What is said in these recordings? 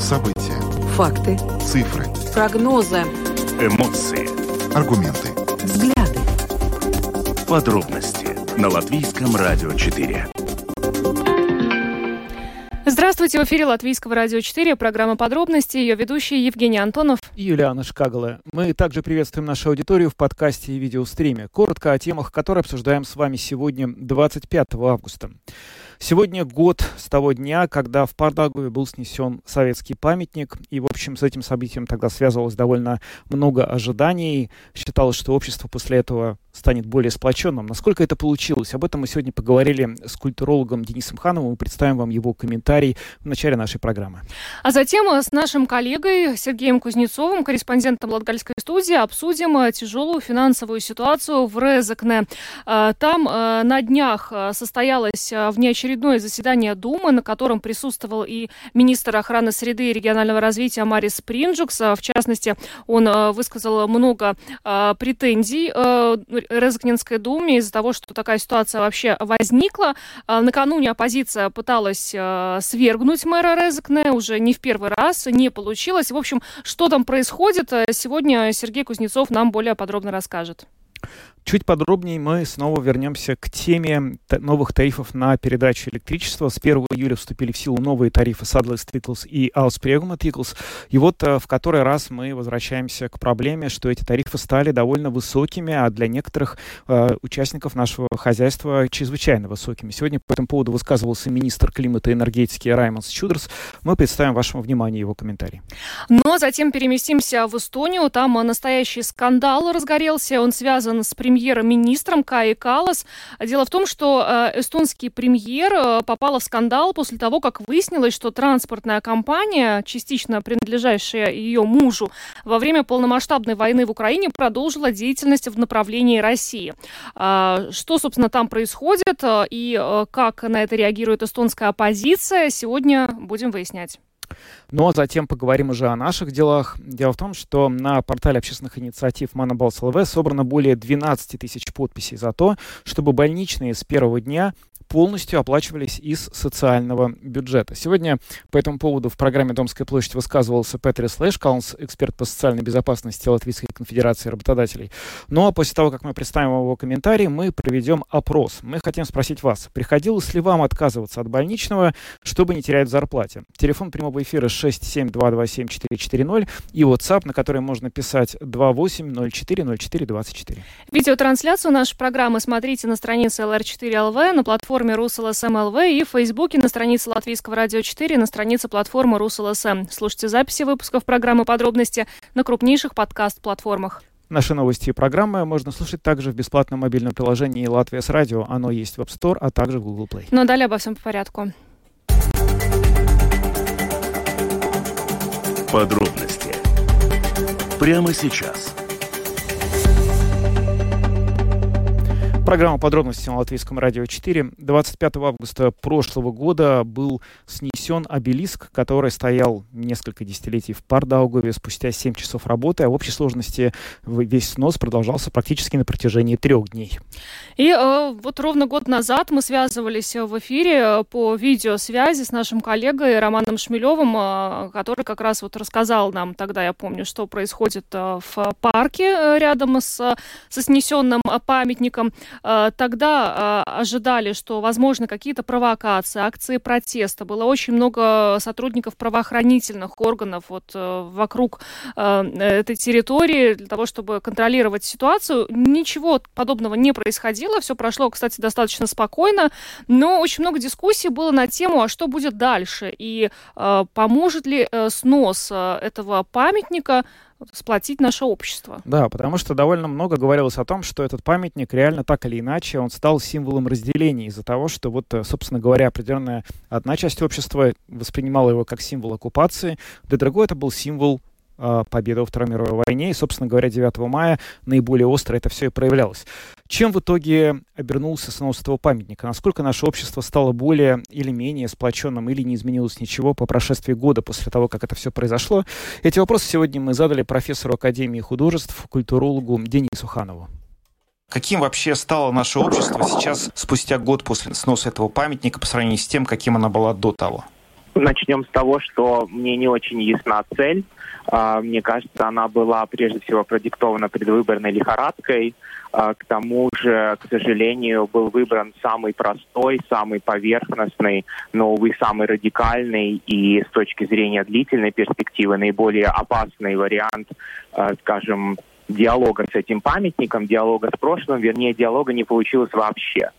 События. Факты. Цифры. Прогнозы. Эмоции. Аргументы. Взгляды. Подробности на Латвийском радио 4. Здравствуйте, в эфире Латвийского радио 4, программа «Подробности», ее ведущий Евгений Антонов и Юлиана Шкагала. Мы также приветствуем нашу аудиторию в подкасте и видеостриме. Коротко о темах, которые обсуждаем с вами сегодня, 25 августа. Сегодня год с того дня, когда в Пардагове был снесен советский памятник, и, в общем, с этим событием тогда связывалось довольно много ожиданий. Считалось, что общество после этого станет более сплоченным. Насколько это получилось? Об этом мы сегодня поговорили с культурологом Денисом Хановым. Мы представим вам его комментарий в начале нашей программы. А затем с нашим коллегой Сергеем Кузнецовым, корреспондентом Латгальской студии, обсудим э, тяжелую финансовую ситуацию в Резекне. Э, там э, на днях состоялось внеочередное заседание Думы, на котором присутствовал и министр охраны среды и регионального развития Марис Принджукс. В частности, он высказал много претензий Резакнинской думе из-за того, что такая ситуация вообще возникла. А, накануне оппозиция пыталась а, свергнуть мэра Резакне, уже не в первый раз, не получилось. В общем, что там происходит, сегодня Сергей Кузнецов нам более подробно расскажет. Чуть подробнее мы снова вернемся к теме новых тарифов на передачу электричества. С 1 июля вступили в силу новые тарифы Saddlers Tickles и Auspreguma Tickles. И вот э, в который раз мы возвращаемся к проблеме, что эти тарифы стали довольно высокими, а для некоторых э, участников нашего хозяйства чрезвычайно высокими. Сегодня по этому поводу высказывался министр климата и энергетики Раймонс Чудерс. Мы представим вашему вниманию его комментарий. Но затем переместимся в Эстонию. Там настоящий скандал разгорелся. Он связан с премьером премьер-министром Каи Калас. Дело в том, что э, эстонский премьер э, попала в скандал после того, как выяснилось, что транспортная компания, частично принадлежащая ее мужу, во время полномасштабной войны в Украине продолжила деятельность в направлении России. А, что, собственно, там происходит э, и как на это реагирует эстонская оппозиция, сегодня будем выяснять. Но затем поговорим уже о наших делах. Дело в том, что на портале общественных инициатив Манабалс ЛВ собрано более 12 тысяч подписей за то, чтобы больничные с первого дня полностью оплачивались из социального бюджета. Сегодня по этому поводу в программе «Домская площадь» высказывался Петрис Лэшкаунс, эксперт по социальной безопасности Латвийской конфедерации работодателей. Ну а после того, как мы представим его комментарий, мы проведем опрос. Мы хотим спросить вас, приходилось ли вам отказываться от больничного, чтобы не терять в зарплате? Телефон прямого эфира 672274440 и WhatsApp, на который можно писать 28040424. Видеотрансляцию нашей программы смотрите на странице LR4LV, на платформе платформе РусЛСМ и в Фейсбуке на странице Латвийского радио 4 на странице платформы РусЛСМ. Слушайте записи выпусков программы «Подробности» на крупнейших подкаст-платформах. Наши новости и программы можно слушать также в бесплатном мобильном приложении «Латвия с радио». Оно есть в App Store, а также в Google Play. Ну а далее обо всем по порядку. Подробности прямо сейчас – Программа подробности на Латвийском радио 4. 25 августа прошлого года был снесен обелиск, который стоял несколько десятилетий в Пардаугове спустя 7 часов работы, а в общей сложности весь снос продолжался практически на протяжении трех дней. И э, вот ровно год назад мы связывались в эфире э, по видеосвязи с нашим коллегой Романом Шмелевым, э, который как раз вот рассказал нам тогда, я помню, что происходит э, в парке э, рядом с, со снесенным памятником. Э, тогда э, ожидали, что, возможно, какие-то провокации, акции протеста. Было очень много сотрудников правоохранительных органов вот э, вокруг этой территории для того, чтобы контролировать ситуацию. Ничего подобного не происходило. Все прошло, кстати, достаточно спокойно. Но очень много дискуссий было на тему, а что будет дальше и поможет ли снос этого памятника сплотить наше общество. Да, потому что довольно много говорилось о том, что этот памятник реально так или иначе, он стал символом разделения из-за того, что вот, э, собственно говоря, определенная одна часть общества воспринимала его как символ оккупации, для другой это был символ э, победы во Второй мировой войне. И, собственно говоря, 9 мая наиболее остро это все и проявлялось. Чем в итоге обернулся снос этого памятника? Насколько наше общество стало более или менее сплоченным, или не изменилось ничего по прошествии года после того, как это все произошло? Эти вопросы сегодня мы задали профессору Академии художеств, культурологу Денису Ханову. Каким вообще стало наше общество сейчас, спустя год после сноса этого памятника, по сравнению с тем, каким оно было до того? Начнем с того, что мне не очень ясна цель. А, мне кажется, она была прежде всего продиктована предвыборной лихорадкой. А, к тому же, к сожалению, был выбран самый простой, самый поверхностный, но, увы, самый радикальный и с точки зрения длительной перспективы наиболее опасный вариант, а, скажем, диалога с этим памятником, диалога с прошлым, вернее, диалога не получилось вообще.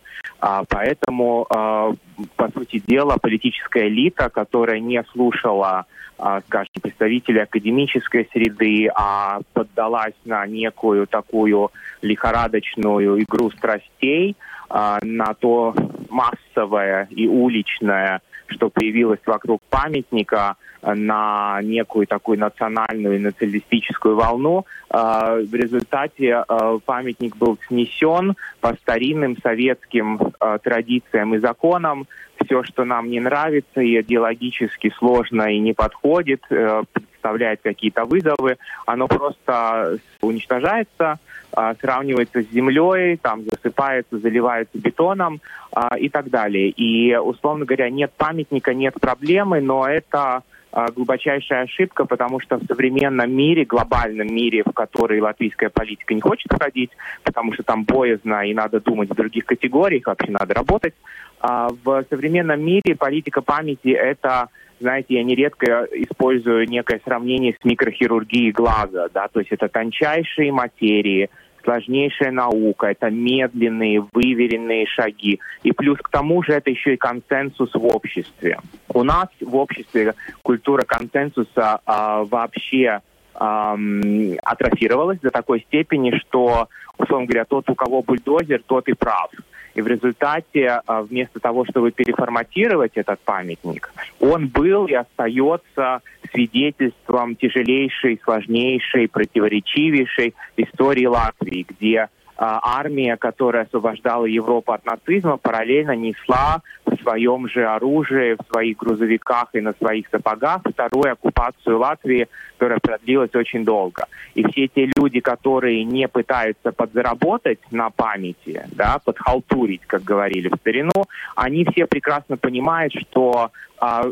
А, поэтому, а, по сути дела, политическая элита, которая не слушала, а, скажем, представителей академической среды, а поддалась на некую такую лихорадочную игру страстей, а, на то массовое и уличное что появилось вокруг памятника э, на некую такую национальную и националистическую волну. Э, в результате э, памятник был снесен по старинным советским традициям и законам. Все, что нам не нравится и идеологически сложно и не подходит, представляет какие-то вызовы, оно просто уничтожается, а, сравнивается с землей, там засыпается, заливается бетоном а, и так далее. И, условно говоря, нет памятника, нет проблемы, но это а, глубочайшая ошибка, потому что в современном мире, глобальном мире, в который латвийская политика не хочет входить, потому что там боязно и надо думать в других категориях, вообще надо работать, в современном мире политика памяти – это знаете, я нередко использую некое сравнение с микрохирургией глаза, да, то есть это тончайшие материи, сложнейшая наука, это медленные, выверенные шаги. И плюс к тому же это еще и консенсус в обществе. У нас в обществе культура консенсуса а, вообще эм, атрофировалась до такой степени, что, условно говоря, тот, у кого бульдозер, тот и прав. И в результате, а, вместо того, чтобы переформатировать этот памятник, он был и остается свидетельством тяжелейшей, сложнейшей, противоречивейшей истории Латвии, где а, армия, которая освобождала Европу от нацизма, параллельно несла в своем же оружии, в своих грузовиках и на своих сапогах вторую оккупацию Латвии, которая продлилась очень долго. И все те люди, которые не пытаются подзаработать на памяти, да, подхалтурить, как говорили в старину, они все прекрасно понимают, что а,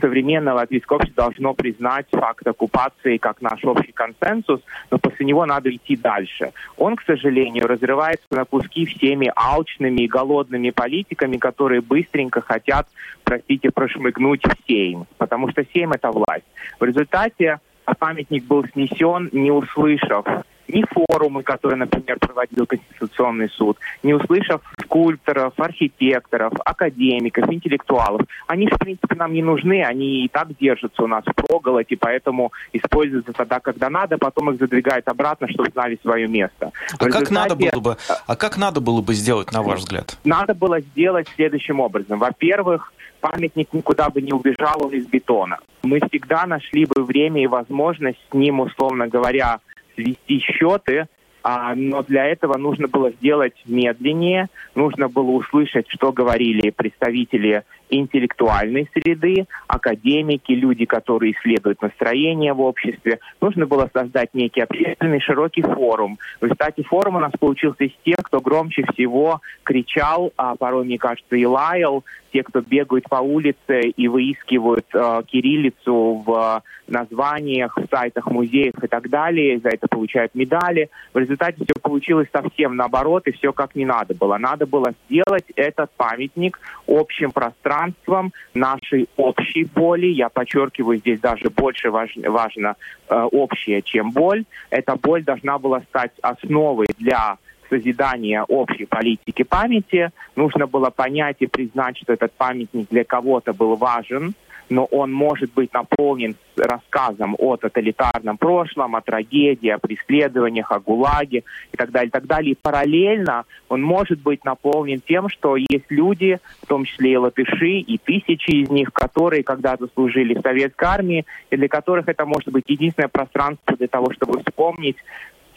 современное латвийское общество должно признать факт оккупации как наш общий консенсус, но после него надо идти дальше. Он, к сожалению, разрывается на куски всеми алчными и голодными политиками, которые быстренько хотят, простите, прошмыгнуть в Сейм, потому что Сейм — это власть. В результате памятник был снесен, не услышав ни форумы, которые, например, проводил Конституционный суд, не услышав скульпторов, архитекторов, академиков, интеллектуалов. Они, в принципе, нам не нужны, они и так держатся у нас в проголоде, поэтому используются тогда, когда надо, потом их задвигают обратно, чтобы знали свое место. А результате... как надо было бы, а как надо было бы сделать, на ваш взгляд? Надо было сделать следующим образом. Во-первых, памятник никуда бы не убежал, он из бетона. Мы всегда нашли бы время и возможность с ним, условно говоря, свести счеты, а, но для этого нужно было сделать медленнее, нужно было услышать, что говорили представители интеллектуальной среды, академики, люди, которые исследуют настроение в обществе. Нужно было создать некий общественный широкий форум. В результате форума у нас получился из тех, кто громче всего кричал, а порой, мне кажется, и лаял, те, кто бегают по улице и выискивают э, кириллицу в названиях, в сайтах музеев и так далее, за это получают медали. В результате все получилось совсем наоборот, и все как не надо было. Надо было сделать этот памятник общим пространством, пространством нашей общей боли. Я подчеркиваю, здесь даже больше важ, важно э, общее, чем боль. Эта боль должна была стать основой для созидания общей политики памяти. Нужно было понять и признать, что этот памятник для кого-то был важен, но он может быть наполнен рассказом о тоталитарном прошлом, о трагедии, о преследованиях, о ГУЛАГе и так далее, и так далее. И параллельно он может быть наполнен тем, что есть люди, в том числе и латыши, и тысячи из них, которые когда-то служили в советской армии, и для которых это может быть единственное пространство для того, чтобы вспомнить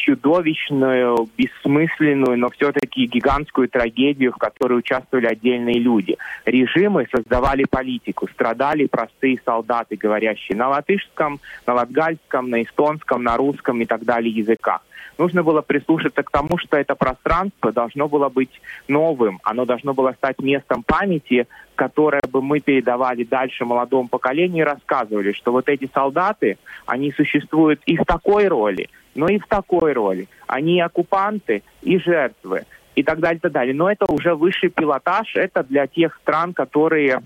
чудовищную, бессмысленную, но все-таки гигантскую трагедию, в которой участвовали отдельные люди. Режимы создавали политику, страдали простые солдаты, говорящие на латышском, на латгальском, на эстонском, на русском и так далее языках. Нужно было прислушаться к тому, что это пространство должно было быть новым, оно должно было стать местом памяти, которое бы мы передавали дальше молодому поколению и рассказывали, что вот эти солдаты, они существуют и в такой роли, но и в такой роли. Они и оккупанты, и жертвы, и так далее, и так далее. Но это уже высший пилотаж, это для тех стран, которые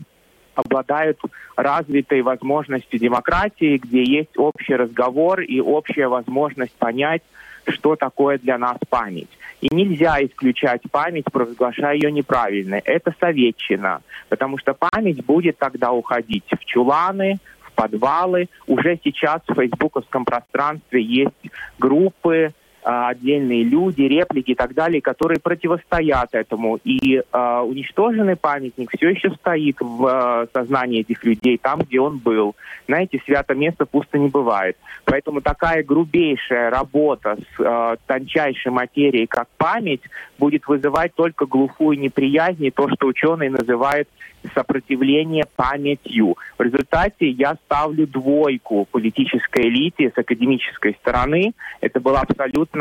обладают развитой возможностью демократии, где есть общий разговор и общая возможность понять, что такое для нас память. И нельзя исключать память, провозглашая ее неправильной. Это советчина, потому что память будет тогда уходить в чуланы, подвалы. Уже сейчас в фейсбуковском пространстве есть группы, отдельные люди, реплики и так далее, которые противостоят этому. И э, уничтоженный памятник все еще стоит в э, сознании этих людей там, где он был. Знаете, свято место пусто не бывает. Поэтому такая грубейшая работа с э, тончайшей материей, как память, будет вызывать только глухую неприязнь и то, что ученые называют сопротивление памятью. В результате я ставлю двойку политической элите с академической стороны. Это было абсолютно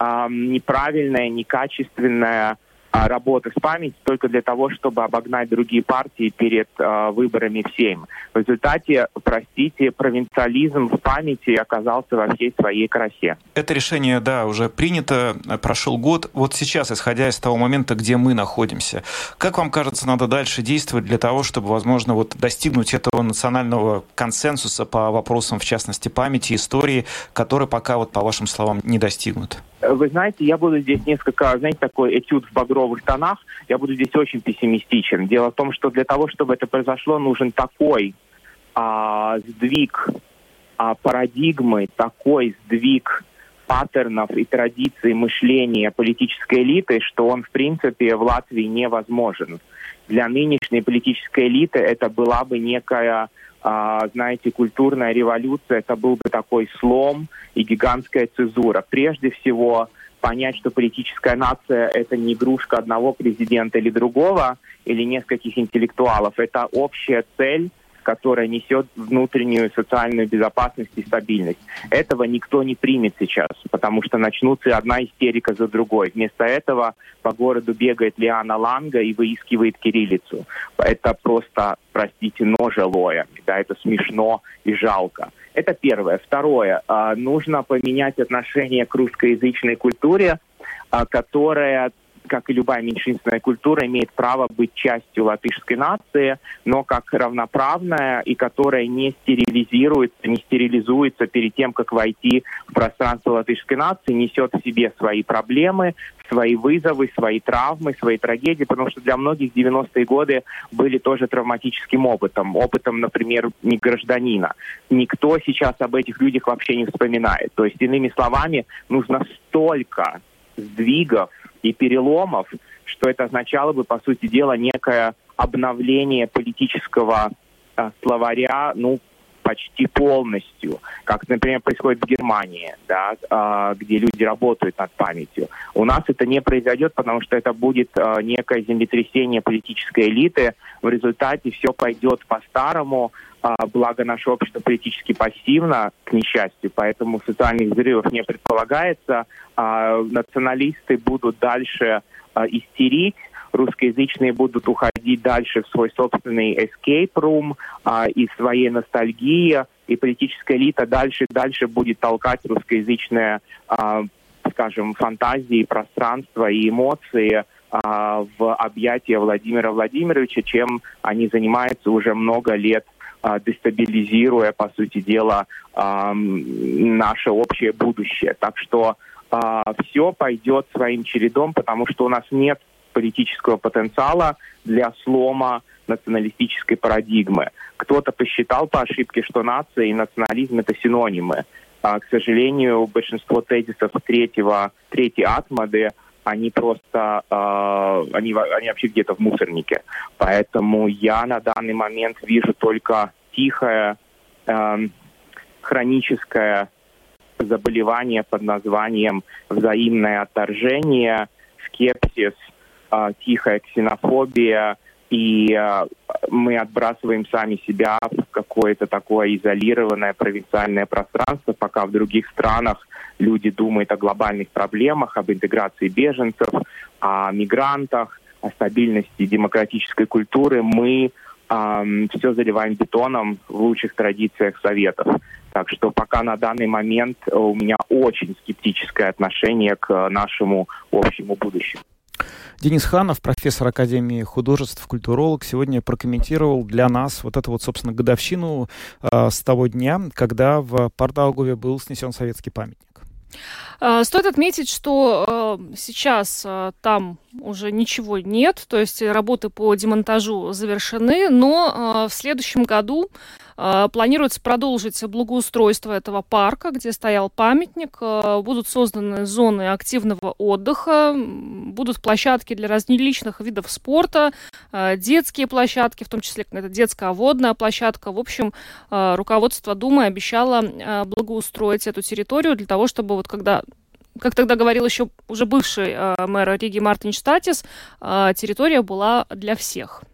э, неправильная, некачественная а, работы с памятью только для того, чтобы обогнать другие партии перед э, выборами в Сейм. В результате, простите, провинциализм в памяти оказался во всей своей красе. Это решение, да, уже принято, прошел год. Вот сейчас, исходя из того момента, где мы находимся, как вам кажется, надо дальше действовать для того, чтобы, возможно, вот достигнуть этого национального консенсуса по вопросам, в частности, памяти, истории, который пока, вот по вашим словам, не достигнут? Вы знаете, я буду здесь несколько, знаете, такой этюд в багровых тонах. Я буду здесь очень пессимистичен. Дело в том, что для того, чтобы это произошло, нужен такой а, сдвиг а, парадигмы, такой сдвиг паттернов и традиций мышления политической элиты, что он, в принципе, в Латвии невозможен. Для нынешней политической элиты это была бы некая а, знаете, культурная революция, это был бы такой слом и гигантская цезура. Прежде всего, понять, что политическая нация – это не игрушка одного президента или другого, или нескольких интеллектуалов. Это общая цель – которая несет внутреннюю социальную безопасность и стабильность. Этого никто не примет сейчас, потому что начнутся одна истерика за другой. Вместо этого по городу бегает Лиана Ланга и выискивает кириллицу. Это просто, простите, ножа лоя. Да, это смешно и жалко. Это первое. Второе. А, нужно поменять отношение к русскоязычной культуре, а, которая как и любая меньшинственная культура, имеет право быть частью латышской нации, но как равноправная и которая не стерилизируется, не стерилизуется перед тем, как войти в пространство латышской нации, несет в себе свои проблемы, свои вызовы, свои травмы, свои трагедии, потому что для многих 90-е годы были тоже травматическим опытом. Опытом, например, не гражданина. Никто сейчас об этих людях вообще не вспоминает. То есть, иными словами, нужно столько сдвигов и переломов, что это означало бы, по сути дела, некое обновление политического э, словаря, ну, почти полностью, как, например, происходит в Германии, да, э, где люди работают над памятью. У нас это не произойдет, потому что это будет э, некое землетрясение политической элиты. В результате все пойдет по-старому, благо наше общество политически пассивно, к несчастью, поэтому социальных взрывов не предполагается. А, националисты будут дальше а, истерить, русскоязычные будут уходить дальше в свой собственный escape room а, и своей ностальгии, и политическая элита дальше и дальше будет толкать русскоязычные, а, скажем, фантазии, пространство и эмоции а, в объятия Владимира Владимировича, чем они занимаются уже много лет а, дестабилизируя, по сути дела, наше общее будущее. Так что а, все пойдет своим чередом, потому что у нас нет политического потенциала для слома националистической парадигмы. Кто-то посчитал по ошибке, что нация и национализм это синонимы. А, к сожалению, большинство тезисов третьего, третьей атмады они просто, э, они, они вообще где-то в мусорнике. Поэтому я на данный момент вижу только тихое, э, хроническое заболевание под названием взаимное отторжение, скепсис, э, тихая ксенофобия и э, мы отбрасываем сами себя в какое-то такое изолированное провинциальное пространство, пока в других странах люди думают о глобальных проблемах, об интеграции беженцев, о мигрантах, о стабильности демократической культуры. Мы э, все заливаем бетоном в лучших традициях Советов. Так что пока на данный момент у меня очень скептическое отношение к нашему общему будущему. Денис Ханов, профессор Академии художеств, культуролог, сегодня прокомментировал для нас вот эту вот, собственно, годовщину э, с того дня, когда в Пардаугове был снесен советский памятник. А, стоит отметить, что э, сейчас э, там уже ничего нет, то есть работы по демонтажу завершены, но э, в следующем году планируется продолжить благоустройство этого парка, где стоял памятник. А, будут созданы зоны активного отдыха, будут площадки для различных видов спорта, а, детские площадки, в том числе это детская водная площадка. В общем, руководство Думы обещало благоустроить эту территорию для того, чтобы вот когда как тогда говорил еще уже бывший э, мэр Риги Мартин Штатис, э, территория была для всех.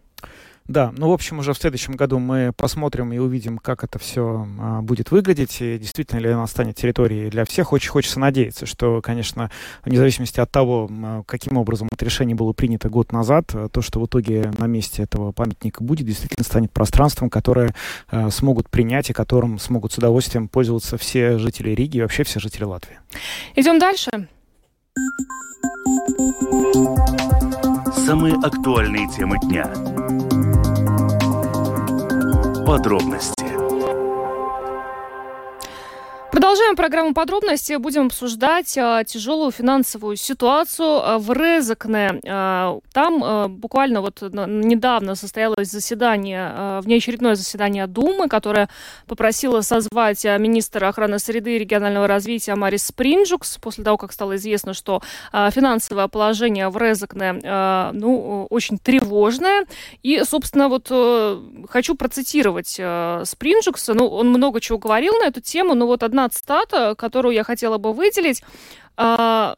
Да, ну, в общем, уже в следующем году мы посмотрим и увидим, как это все а, будет выглядеть, и действительно ли она станет территорией для всех. Очень хочется надеяться, что, конечно, вне зависимости от того, каким образом это решение было принято год назад, а, то, что в итоге на месте этого памятника будет, действительно станет пространством, которое а, смогут принять и которым смогут с удовольствием пользоваться все жители Риги и вообще все жители Латвии. Идем дальше. Самые актуальные темы дня Подробности Продолжаем программу подробности. Будем обсуждать а, тяжелую финансовую ситуацию а, в Резакне. А, там а, буквально вот недавно состоялось заседание, а, внеочередное заседание Думы, которое попросило созвать а, министра охраны среды и регионального развития Марис Спринджукс после того, как стало известно, что а, финансовое положение в Резакне а, ну, очень тревожное. И, собственно, вот а, хочу процитировать а, Спринджукса. Ну, он много чего говорил на эту тему, но вот одна стата, которую я хотела бы выделить. А,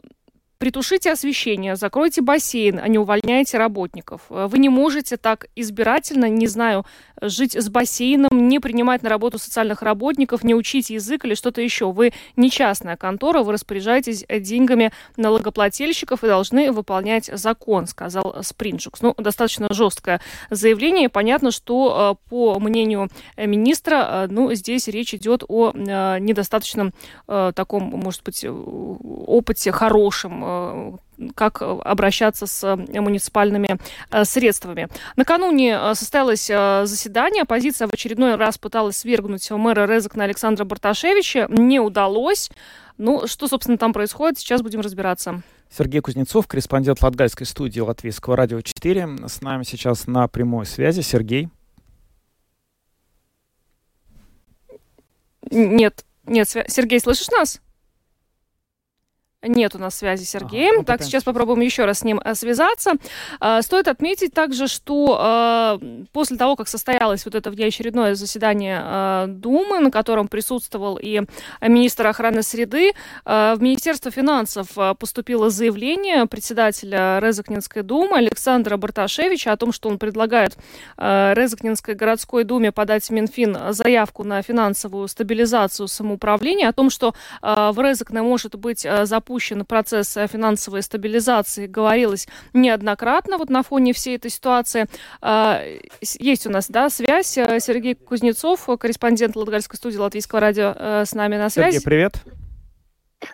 Притушите освещение, закройте бассейн, а не увольняйте работников. Вы не можете так избирательно, не знаю, жить с бассейном, не принимать на работу социальных работников, не учить язык или что-то еще. Вы не частная контора, вы распоряжаетесь деньгами налогоплательщиков и должны выполнять закон, сказал Спринджукс. Ну, достаточно жесткое заявление. Понятно, что, э, по мнению министра, э, ну, здесь речь идет о э, недостаточном таком, может быть, опыте хорошем Э, как обращаться с э, муниципальными э, средствами. Накануне состоялось заседание. Оппозиция в очередной раз пыталась свергнуть мэра Резакна Александра Барташевича. Не удалось. Ну, что, собственно, там происходит, сейчас будем разбираться. Сергей Кузнецов, корреспондент Латгальской студии Латвийского радио 4. С нами сейчас на прямой связи. Сергей. Нет, нет, Сергей, слышишь нас? Нет у нас связи с Сергеем. Ага, так, сейчас попробуем еще раз с ним э, связаться. А, стоит отметить также, что а, после того, как состоялось вот это внеочередное заседание а, Думы, на котором присутствовал и министр охраны среды, в Министерство финансов поступило заявление председателя Резакнинской думы Александра Барташевича о том, что он предлагает Резакнинской городской думе подать в Минфин заявку на финансовую стабилизацию самоуправления, о том, что в Резакне может быть запущен запущен процесс э, финансовой стабилизации, говорилось неоднократно вот на фоне всей этой ситуации. А, есть у нас, да, связь. Э, Сергей Кузнецов, корреспондент Латгальской студии Латвийского радио, э, с нами на связи. Сергей, привет.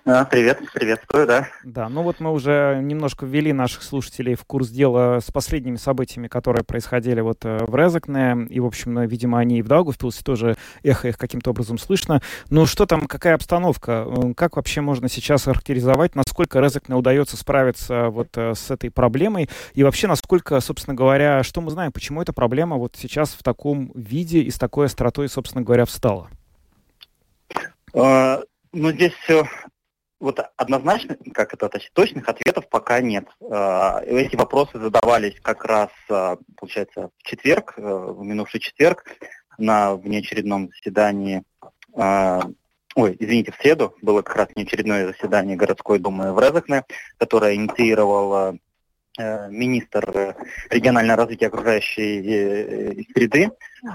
А, привет, приветствую, да. Да, ну вот мы уже немножко ввели наших слушателей в курс дела с последними событиями, которые происходили вот э, в Резакне, и, в общем, видимо, они и в Даугавпилсе тоже эхо их каким-то образом слышно. Но что там, какая обстановка? Э, как вообще можно сейчас характеризовать, насколько Резакне удается справиться вот э, с этой проблемой, и вообще, насколько, собственно говоря, что мы знаем, почему эта проблема вот сейчас в таком виде и с такой остротой, собственно говоря, встала? А, ну, здесь все вот однозначно, как это, точных ответов пока нет. А, эти вопросы задавались как раз, а, получается, в четверг, э, в минувший четверг, на внеочередном заседании, а, ой, извините, в среду было как раз внеочередное заседание городской думы в Резакне, которое инициировало министр регионального развития окружающей среды,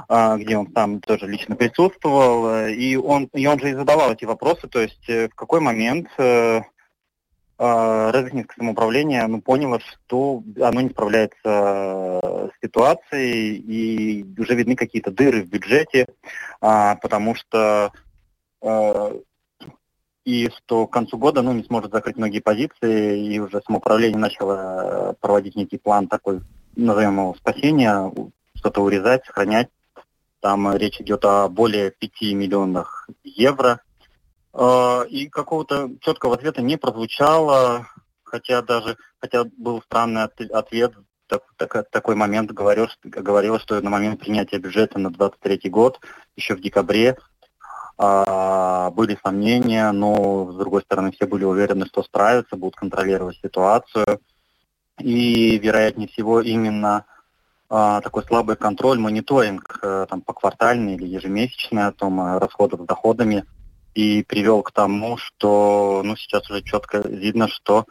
а, где он сам тоже лично присутствовал, и он, и он же и задавал эти вопросы, то есть в какой момент Резакнинское самоуправление ну, поняло, что оно не справляется с ситуацией, и уже видны какие-то дыры в бюджете, а, потому что и что к концу года ну, не сможет закрыть многие позиции, и уже самоуправление начало э, проводить некий план такой, назовем его, спасения, что-то урезать, сохранять. Там речь идет о более 5 миллионах евро. Э, и какого-то четкого ответа не прозвучало, хотя даже, хотя был странный ответ, так, так, такой момент говорил, говорилось, что на момент принятия бюджета на 2023 год, еще в декабре, были сомнения, но, с другой стороны, все были уверены, что справятся, будут контролировать ситуацию. И, вероятнее всего, именно а, такой слабый контроль, мониторинг а, там, поквартальный или ежемесячный о том, а, расходов с доходами, и привел к тому, что ну, сейчас уже четко видно, что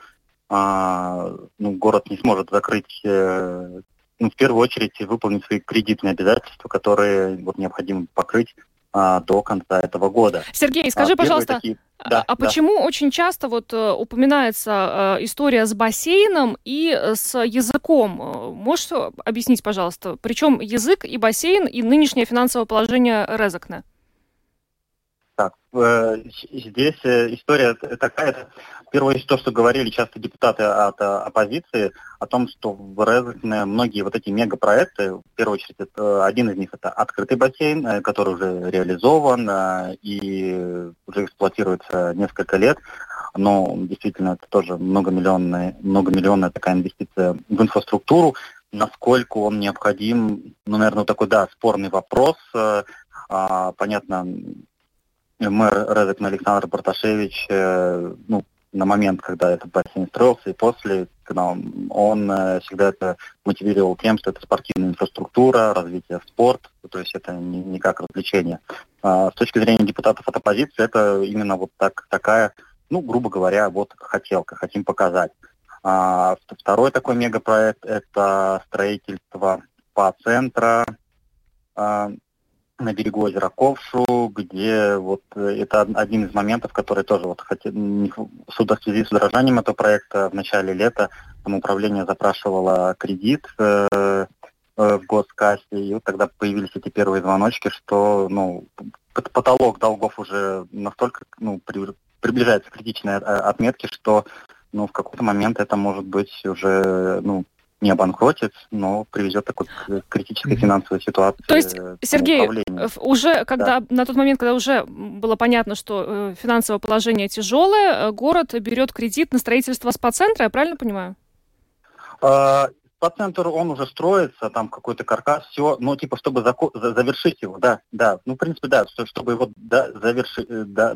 а, ну, город не сможет закрыть, э, ну, в первую очередь, выполнить свои кредитные обязательства, которые вот, необходимо покрыть а, до конца этого года. Сергей, скажи, а, пожалуйста, такие... А, да, а да. почему очень часто вот э, упоминается э, история с бассейном и э, с языком? Можешь объяснить, пожалуйста, причем язык и бассейн и нынешнее финансовое положение Резакна? Так, здесь история такая, Первое, то, что говорили часто депутаты от оппозиции, о том, что в Резекне многие вот эти мегапроекты, в первую очередь, это, один из них это открытый бассейн, э, который уже реализован э, и уже эксплуатируется несколько лет, но действительно это тоже многомиллионная, многомиллионная такая инвестиция в инфраструктуру, насколько он необходим, ну, наверное, такой, да, спорный вопрос. Э, а, понятно, мэр Резекна Александр Барташевич, ну, на момент, когда этот бассейн строился, и после, когда он, он э, всегда это мотивировал тем, что это спортивная инфраструктура, развитие спорта, то есть это не, не как развлечение. А, с точки зрения депутатов от оппозиции, это именно вот так, такая, ну, грубо говоря, вот хотелка, хотим показать. А, второй такой мегапроект – это строительство СПА-центра, а, на берегу озера Ковшу, где вот э, это один из моментов, который тоже вот хотел, в связи с удорожанием этого проекта в начале лета самоуправление запрашивало кредит э, э, в госкассе, и вот тогда появились эти первые звоночки, что ну, потолок долгов уже настолько ну, при, приближается к критичной э, отметке, что ну, в какой-то момент это может быть уже ну, не обанкротит, но приведет такой к критической финансовой ситуации. То есть, Сергей, уже когда да. на тот момент, когда уже было понятно, что э, финансовое положение тяжелое, э, город берет кредит на строительство спа-центра, я правильно понимаю? А, спа-центр, он уже строится, там какой-то каркас, все, ну, типа, чтобы зако- завершить его, да, да, ну, в принципе, да, чтобы его да, завершить, э, да,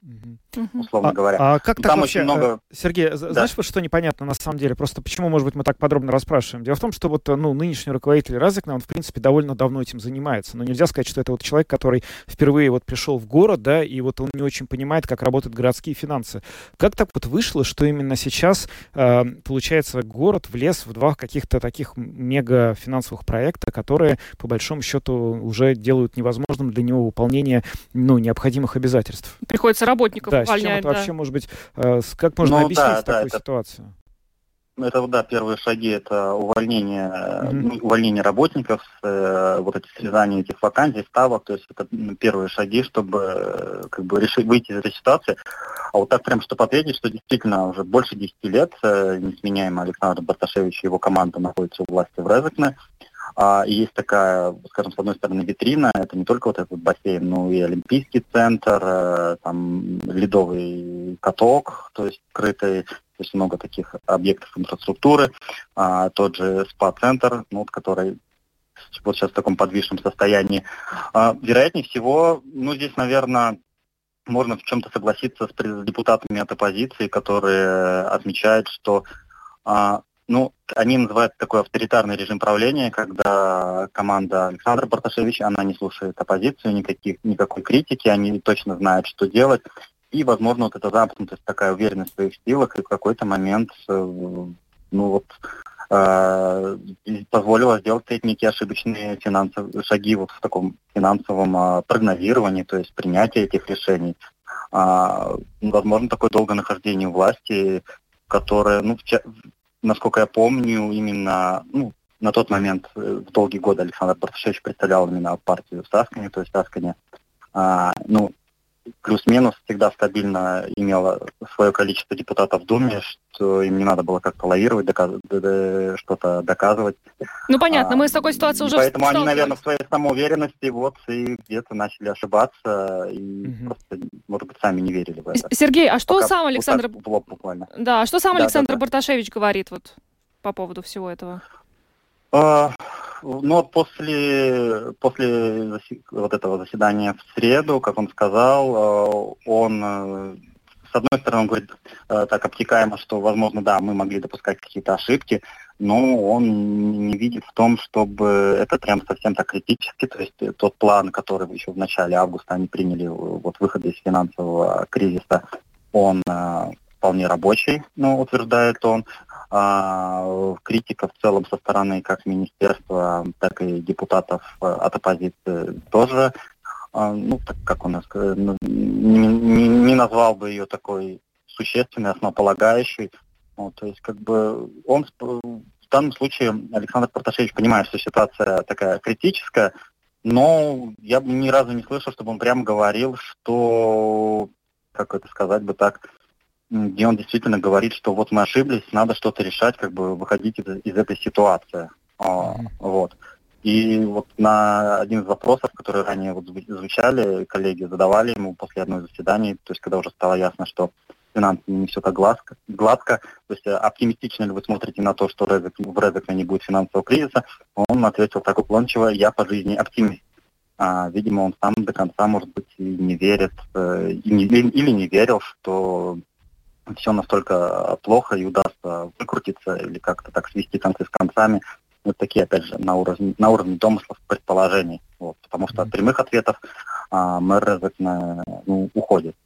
доделать условно а, говоря. А как так Там вообще, очень много... Э, Сергей, да. знаешь, вот что непонятно на самом деле? Просто почему, может быть, мы так подробно расспрашиваем? Дело в том, что вот, ну, нынешний руководитель Разикна, он, в принципе, довольно давно этим занимается. Но нельзя сказать, что это вот человек, который впервые вот пришел в город, да, и вот он не очень понимает, как работают городские финансы. Как так вот вышло, что именно сейчас, э, получается, город влез в два каких-то таких мега финансовых проекта, которые, по большому счету, уже делают невозможным для него выполнение, ну, необходимых обязательств? Приходится работников да, увольнять. С чем это да. вообще может быть, э, как можно ну, объяснить да, такую да, ситуацию? Ну, это, да, первые шаги, это увольнение, mm-hmm. увольнение работников, э, вот эти срезание этих вакансий, ставок, то есть это первые шаги, чтобы э, как бы решить, выйти из этой ситуации. А вот так прям, чтобы ответить, что действительно уже больше 10 лет э, несменяемый Александр Барташевич и его команда находятся у власти в Резекне. А, есть такая, скажем, с одной стороны, витрина, это не только вот этот бассейн, но и Олимпийский центр, э, там ледовый каток, то есть крытый, то есть много таких объектов инфраструктуры, а, тот же спа-центр, ну, вот, который вот сейчас в таком подвижном состоянии. А, вероятнее всего, ну, здесь, наверное, можно в чем-то согласиться с депутатами от оппозиции, которые отмечают, что а, ну, они называют такой авторитарный режим правления, когда команда Александра Барташевича, она не слушает оппозицию, никаких, никакой критики, они точно знают, что делать. И, возможно, вот эта замкнутость, такая уверенность в своих силах, и в какой-то момент э, ну вот э, позволило сделать некие ошибочные финансовые шаги вот в таком финансовом э, прогнозировании, то есть принятии этих решений. А, возможно, такое долгое нахождение власти, которое, ну, насколько я помню, именно ну, на тот момент, э, в долгие годы Александр Барташевич представлял именно партию в то есть Саскане, а, ну, плюс-минус всегда стабильно имела свое количество депутатов в Думе, что им не надо было как-то лавировать, доказ... что-то доказывать. Ну, понятно, мы с такой ситуацией уже Поэтому они, наверное, в своей самоуверенности вот и где-то начали ошибаться и угу. просто, может быть, сами не верили в это. Sергей, а что Пока сам Александр... Вот в лоб буквально. Да, а что сам да, Александр да, да. Барташевич говорит вот по поводу всего этого? А, но после, после вот этого заседания в среду, как он сказал, э, он, э, с одной стороны, он говорит э, так обтекаемо, что, возможно, да, мы могли допускать какие-то ошибки, но он не видит в том, чтобы это прям совсем так критически, то есть тот план, который еще в начале августа они приняли, вот выход из финансового кризиса, он вполне рабочий, ну, утверждает он. А, критика в целом со стороны как министерства, так и депутатов э, от оппозиции тоже, а, ну, так как у нас, ну, не, не, не назвал бы ее такой существенной, основополагающей. Ну, то есть, как бы, он в данном случае, Александр Проташевич понимает, что ситуация такая критическая, но я ни разу не слышал, чтобы он прямо говорил, что, как это сказать бы так, где он действительно говорит, что вот мы ошиблись, надо что-то решать, как бы выходить из, из этой ситуации. Mm-hmm. Вот. И вот на один из вопросов, которые ранее вот звучали, коллеги задавали ему после одной из заседаний, то есть когда уже стало ясно, что финансы не все так гладко, гладко, то есть оптимистично ли вы смотрите на то, что Резек, в Резекне не будет финансового кризиса, он ответил так уклончиво, я по жизни оптимист. А, видимо, он сам до конца, может быть, и не верит, э, и не, или не верил, что все настолько плохо и удастся выкрутиться или как-то так свести концы с концами. Вот такие, опять же, на уровне, на уровне домыслов, предположений. Вот, потому что от прямых ответов а, мэр ну, уходит.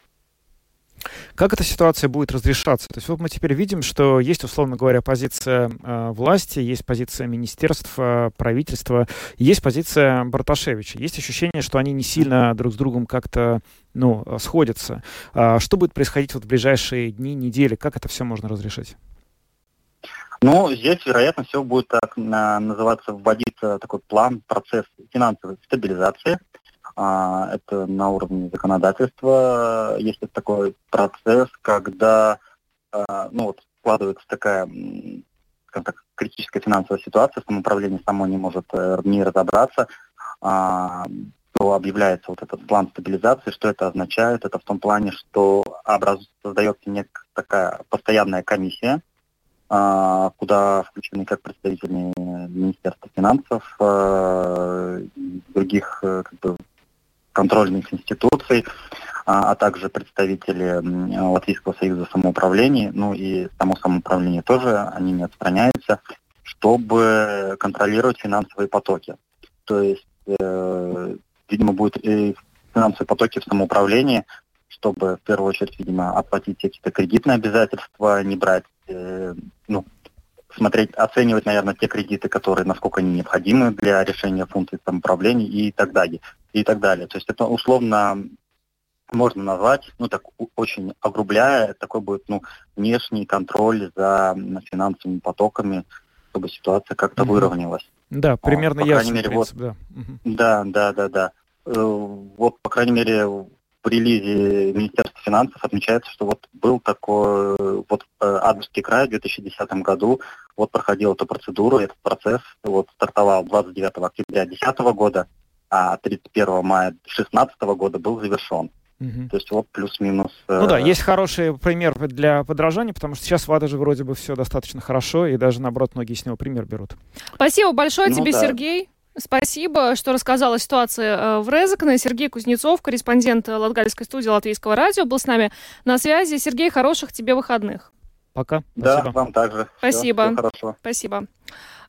Как эта ситуация будет разрешаться? То есть вот мы теперь видим, что есть, условно говоря, позиция э, власти, есть позиция министерства, правительства, есть позиция Барташевича. Есть ощущение, что они не сильно друг с другом как-то ну, сходятся. А что будет происходить вот в ближайшие дни, недели? Как это все можно разрешить? Ну, здесь, вероятно, все будет так называться, вводиться такой план, процесс финансовой стабилизации – а, это на уровне законодательства. Есть такой процесс, когда а, ну, вот, складывается такая так, критическая финансовая ситуация, самоуправление само не может э, не разобраться, а, то объявляется вот этот план стабилизации. Что это означает? Это в том плане, что образ... создается некая такая постоянная комиссия, куда включены как представители Министерства финансов, э, других э, как бы, контрольных институций, а, а также представители Латвийского союза самоуправления, ну и само самоуправление тоже, они не отстраняются, чтобы контролировать финансовые потоки. То есть, э, видимо, будут и финансовые потоки в самоуправлении, чтобы в первую очередь, видимо, оплатить какие-то кредитные обязательства, не брать, э, ну, смотреть, оценивать, наверное, те кредиты, которые, насколько они необходимы для решения функций самоуправления и так далее. И так далее. То есть это условно можно назвать, ну так очень огрубляя, такой будет ну, внешний контроль за финансовыми потоками, чтобы ситуация как-то mm-hmm. выровнялась. Да, примерно а, ясно, мере, принцип, вот, да. Да, да, да, да. Э, вот, по крайней мере, в релизе Министерства финансов отмечается, что вот был такой, вот э, Адовский край в 2010 году вот проходил эту процедуру, этот процесс вот стартовал 29 октября 2010 года, а 31 мая 2016 года был завершен. Угу. То есть вот плюс-минус. Ну да, э, есть хороший пример для подражания, потому что сейчас в Адаже вроде бы все достаточно хорошо, и даже наоборот многие с него пример берут. Спасибо большое ну, тебе, да. Сергей. Спасибо, что рассказал о ситуации э, в Резекне. Сергей Кузнецов, корреспондент Латгальской студии Латвийского радио, был с нами на связи. Сергей, хороших тебе выходных. Пока. Да, Спасибо. вам также. Спасибо. Всего, всего хорошего. Спасибо.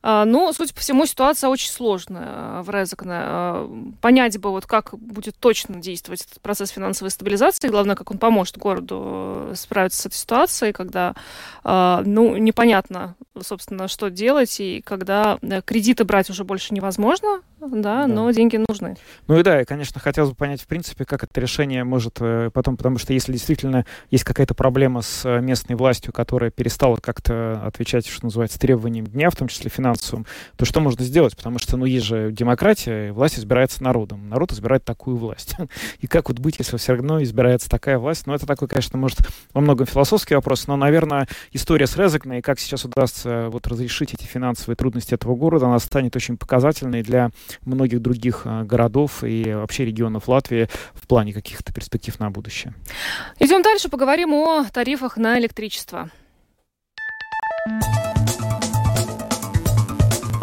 А, ну, судя по всему, ситуация очень сложная э, в Резекне. А, понять бы, вот как будет точно действовать этот процесс финансовой стабилизации, главное, как он поможет городу э, справиться с этой ситуацией, когда, а, ну, непонятно, собственно, что делать, и когда э, кредиты брать уже больше невозможно, да, да. но деньги нужны. Ну и да, и, конечно, хотелось бы понять, в принципе, как это решение может э, потом, потому что если действительно есть какая-то проблема с местной властью, которая перестала как-то отвечать, что называется, требованиям дня, в том числе финансовым, то что можно сделать? Потому что, ну, есть же демократия, власть избирается народом. Народ избирает такую власть. И как вот быть, если все равно избирается такая власть? Ну, это такой, конечно, может, во многом философский вопрос, но, наверное, история с Резекной, и как сейчас удастся вот разрешить эти финансовые трудности этого города, она станет очень показательной для многих других а, городов и вообще регионов Латвии в плане каких-то перспектив на будущее. Идем дальше, поговорим о тарифах на электричество.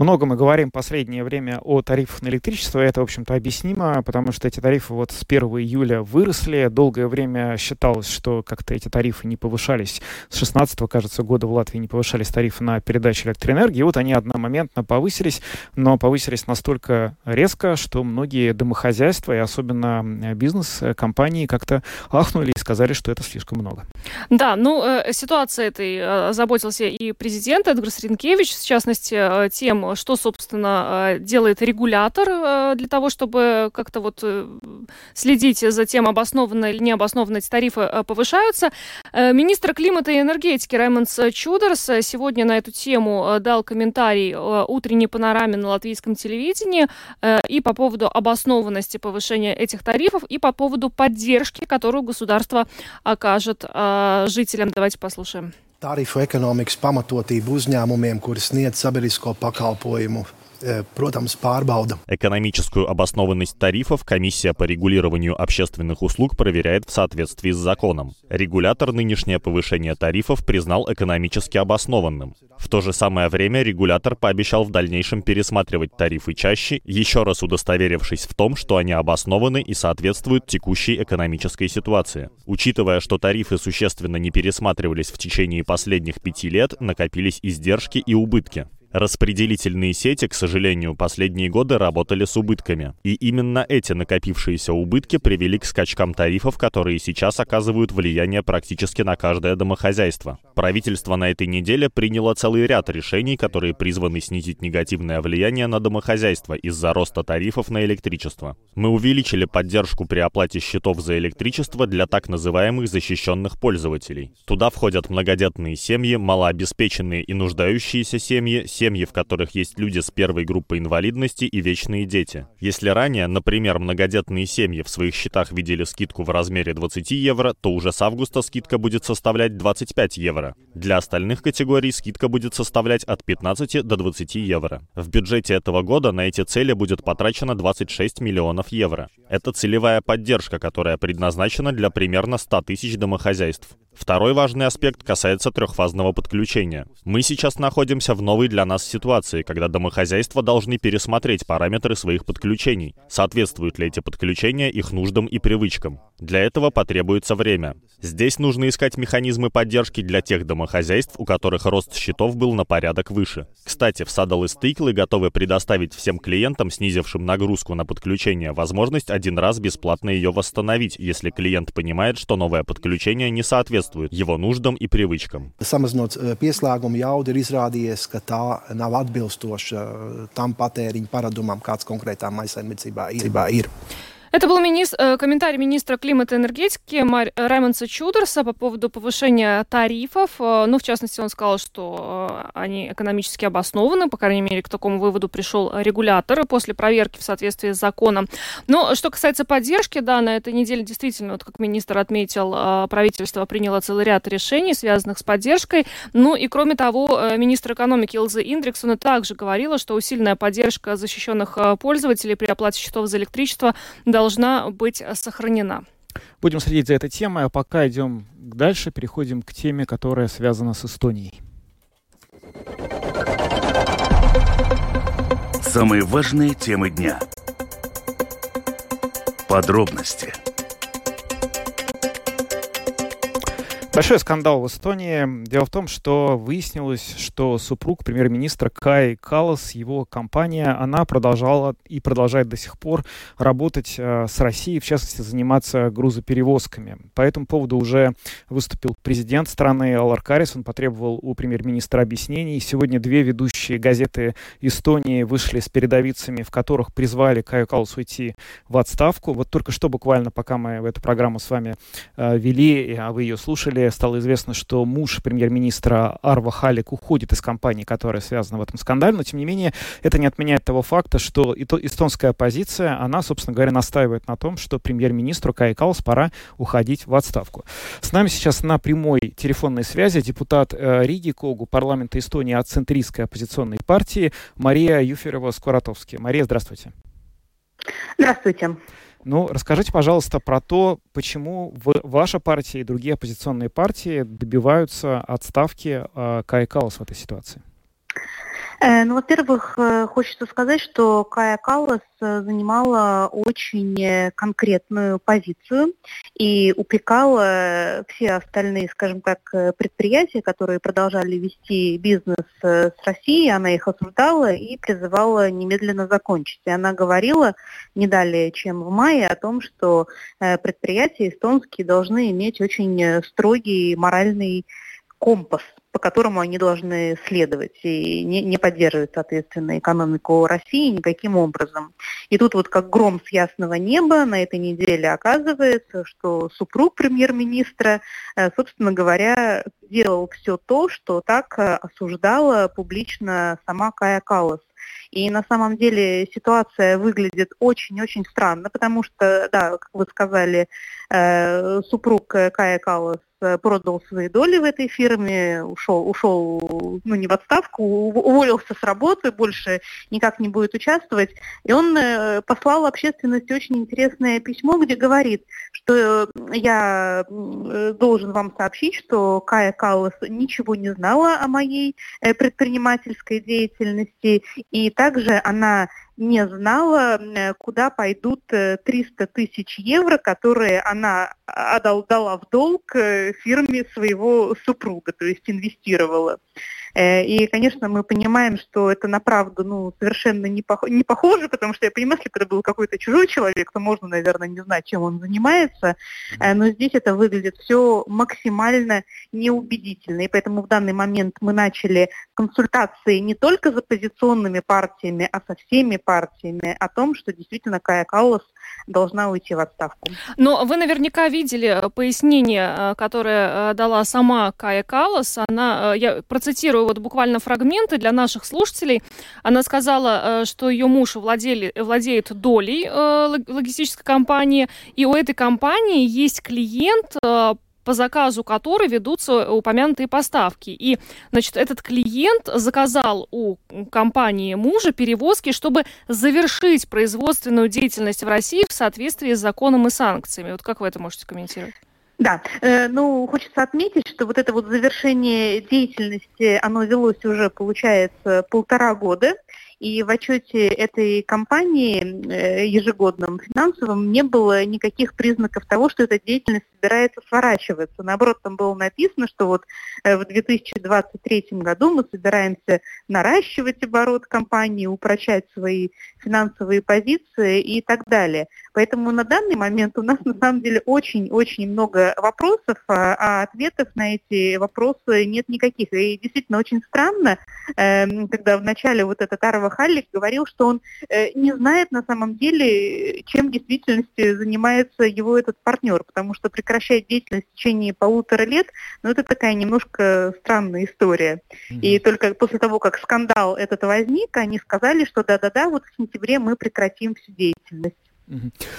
Много мы говорим в последнее время о тарифах на электричество, это, в общем-то, объяснимо, потому что эти тарифы вот с 1 июля выросли. Долгое время считалось, что как-то эти тарифы не повышались. С 16 кажется, года в Латвии не повышались тарифы на передачу электроэнергии. Вот они одномоментно повысились, но повысились настолько резко, что многие домохозяйства и особенно бизнес-компании как-то ахнули и сказали, что это слишком много. Да, ну, э, ситуация этой э, заботился и президент Эдгар Сринкевич, в частности, э, тем, что, собственно, э, делает регулятор э, для того, чтобы как-то вот э, следить за тем, обоснованно или не обоснованно эти тарифы повышаются. Министр климата и энергетики Раймондс Чудерс сегодня на эту тему дал комментарий утренней панораме на латвийском телевидении и по поводу обоснованности повышения этих тарифов, и по поводу поддержки, которую государство окажет жителям. Давайте послушаем. Tarifu ekonomikas pamatotību uzņēmumiem, kuri sniedz sabiedrisko pakalpojumu Э, protams, pārbauda. Экономическую обоснованность тарифов комиссия по регулированию общественных услуг проверяет в соответствии с законом. Регулятор нынешнее повышение тарифов признал экономически обоснованным. В то же самое время регулятор пообещал в дальнейшем пересматривать тарифы чаще, еще раз удостоверившись в том, что они обоснованы и соответствуют текущей экономической ситуации. Учитывая, что тарифы существенно не пересматривались в течение последних пяти лет, накопились издержки и убытки. Распределительные сети, к сожалению, последние годы работали с убытками. И именно эти накопившиеся убытки привели к скачкам тарифов, которые сейчас оказывают влияние практически на каждое домохозяйство. Правительство на этой неделе приняло целый ряд решений, которые призваны снизить негативное влияние на домохозяйство из-за роста тарифов на электричество. Мы увеличили поддержку при оплате счетов за электричество для так называемых защищенных пользователей. Туда входят многодетные семьи, малообеспеченные и нуждающиеся семьи, семьи, в которых есть люди с первой группой инвалидности и вечные дети. Если ранее, например, многодетные семьи в своих счетах видели скидку в размере 20 евро, то уже с августа скидка будет составлять 25 евро. Для остальных категорий скидка будет составлять от 15 до 20 евро. В бюджете этого года на эти цели будет потрачено 26 миллионов евро. Это целевая поддержка, которая предназначена для примерно 100 тысяч домохозяйств. Второй важный аспект касается трехфазного подключения. Мы сейчас находимся в новой для нас ситуации, когда домохозяйства должны пересмотреть параметры своих подключений. Соответствуют ли эти подключения их нуждам и привычкам? Для этого потребуется время. Здесь нужно искать механизмы поддержки для тех домохозяйств, у которых рост счетов был на порядок выше. Кстати, в Saddle Стейклы готовы предоставить всем клиентам, снизившим нагрузку на подключение, возможность один раз бесплатно ее восстановить, если клиент понимает, что новое подключение не соответствует его нуждам и привычкам. Nav atbilstoša tam patēriņa paradumam, kāds konkrētā maisaimniecībā ir. Это был министр, э, комментарий министра климата и энергетики Мар... Раймонса Чудерса по поводу повышения тарифов. Э, ну, в частности, он сказал, что э, они экономически обоснованы, по крайней мере, к такому выводу пришел регулятор после проверки в соответствии с законом. Но что касается поддержки, да, на этой неделе действительно, вот как министр отметил, правительство приняло целый ряд решений, связанных с поддержкой. Ну и кроме того, министр экономики Илза Индриксона также говорила, что усиленная поддержка защищенных пользователей при оплате счетов за электричество – должна быть сохранена. Будем следить за этой темой, а пока идем дальше, переходим к теме, которая связана с Эстонией. Самые важные темы дня. Подробности – Большой скандал в Эстонии. Дело в том, что выяснилось, что супруг премьер-министра Кай Калас, его компания, она продолжала и продолжает до сих пор работать э, с Россией, в частности, заниматься грузоперевозками. По этому поводу уже выступил президент страны Алар Карис. Он потребовал у премьер-министра объяснений. Сегодня две ведущие газеты Эстонии вышли с передовицами, в которых призвали Каю Каласу уйти в отставку. Вот только что буквально, пока мы эту программу с вами э, вели, а вы ее слушали, стало известно, что муж премьер-министра Арва Халик уходит из компании, которая связана в этом скандале, но тем не менее это не отменяет того факта, что эстонская оппозиция, она, собственно говоря, настаивает на том, что премьер-министру Кай Калас пора уходить в отставку. С нами сейчас на прямой телефонной связи депутат э, Риги Когу парламента Эстонии от центристской оппозиционной партии Мария Юферова-Скворотовски. Мария, здравствуйте. Здравствуйте. Ну, расскажите, пожалуйста, про то, почему в, ваша партия и другие оппозиционные партии добиваются отставки э, Кая Калас в этой ситуации. Э, ну, во-первых, э, хочется сказать, что Кая Каллас э, занимала очень конкретную позицию и упрекала все остальные, скажем так, предприятия, которые продолжали вести бизнес с Россией, она их осуждала и призывала немедленно закончить. И она говорила не далее, чем в мае, о том, что предприятия эстонские должны иметь очень строгий моральный компас по которому они должны следовать и не, не поддерживать, соответственно, экономику России никаким образом. И тут вот как гром с ясного неба на этой неделе оказывается, что супруг премьер-министра, э, собственно говоря, делал все то, что так э, осуждала публично сама Кая Каллас. И на самом деле ситуация выглядит очень-очень странно, потому что, да, как вы сказали, э, супруг Кая Каллас продал свои доли в этой фирме, ушел, ушел ну, не в отставку, уволился с работы, больше никак не будет участвовать. И он э, послал общественности очень интересное письмо, где говорит, что я должен вам сообщить, что Кая Каллас ничего не знала о моей э, предпринимательской деятельности, и также она не знала, э, куда пойдут 300 э, тысяч евро, которые она отдала в долг э, фирме своего супруга, то есть инвестировала. Э, и, конечно, мы понимаем, что это на правду ну, совершенно не, пох- не похоже, потому что я понимаю, если бы это был какой-то чужой человек, то можно, наверное, не знать, чем он занимается, э, но здесь это выглядит все максимально неубедительно. И поэтому в данный момент мы начали консультации не только с оппозиционными партиями, а со всеми партиями о том, что действительно Кая Каллас должна уйти в отставку. Но вы наверняка видели пояснение, которое дала сама Кая Каллас. Она, я процитирую вот буквально фрагменты для наших слушателей. Она сказала, э, что ее муж владели, владеет долей э, логистической компании, и у этой компании есть клиент, э, по заказу которой ведутся упомянутые поставки. И, значит, этот клиент заказал у компании мужа перевозки, чтобы завершить производственную деятельность в России в соответствии с законом и санкциями. Вот как вы это можете комментировать? Да, э, ну, хочется отметить, что вот это вот завершение деятельности, оно велось уже, получается, полтора года, и в отчете этой компании э, ежегодном финансовом не было никаких признаков того, что эта деятельность собирается сворачиваться. Наоборот, там было написано, что вот э, в 2023 году мы собираемся наращивать оборот компании, упрочать свои финансовые позиции и так далее. Поэтому на данный момент у нас на самом деле очень-очень много вопросов, а, а ответов на эти вопросы нет никаких. И действительно очень странно, эм, когда в начале вот этот Арва Халлик говорил, что он э, не знает на самом деле, чем в действительности занимается его этот партнер, потому что прекращать деятельность в течение полутора лет, ну это такая немножко странная история. Mm-hmm. И только после того, как скандал этот возник, они сказали, что да-да-да, вот в сентябре мы прекратим всю деятельность.